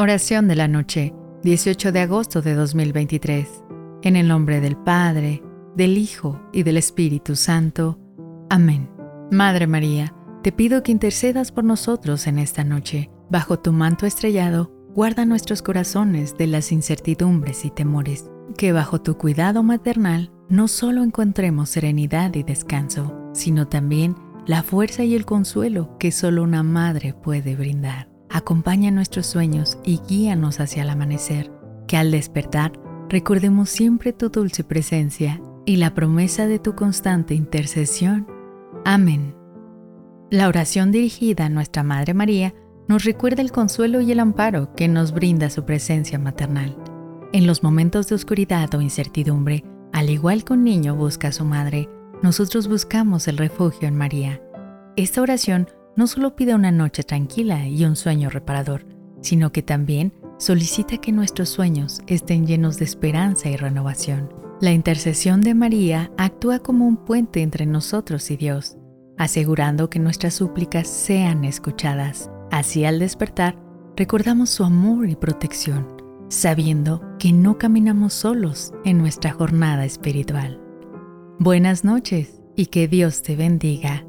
Oración de la noche, 18 de agosto de 2023. En el nombre del Padre, del Hijo y del Espíritu Santo. Amén. Madre María, te pido que intercedas por nosotros en esta noche. Bajo tu manto estrellado, guarda nuestros corazones de las incertidumbres y temores. Que bajo tu cuidado maternal no solo encontremos serenidad y descanso, sino también la fuerza y el consuelo que solo una madre puede brindar acompaña nuestros sueños y guíanos hacia el amanecer, que al despertar recordemos siempre tu dulce presencia y la promesa de tu constante intercesión. Amén. La oración dirigida a nuestra Madre María nos recuerda el consuelo y el amparo que nos brinda su presencia maternal. En los momentos de oscuridad o incertidumbre, al igual que un niño busca a su madre, nosotros buscamos el refugio en María. Esta oración no solo pide una noche tranquila y un sueño reparador, sino que también solicita que nuestros sueños estén llenos de esperanza y renovación. La intercesión de María actúa como un puente entre nosotros y Dios, asegurando que nuestras súplicas sean escuchadas. Así al despertar, recordamos su amor y protección, sabiendo que no caminamos solos en nuestra jornada espiritual. Buenas noches y que Dios te bendiga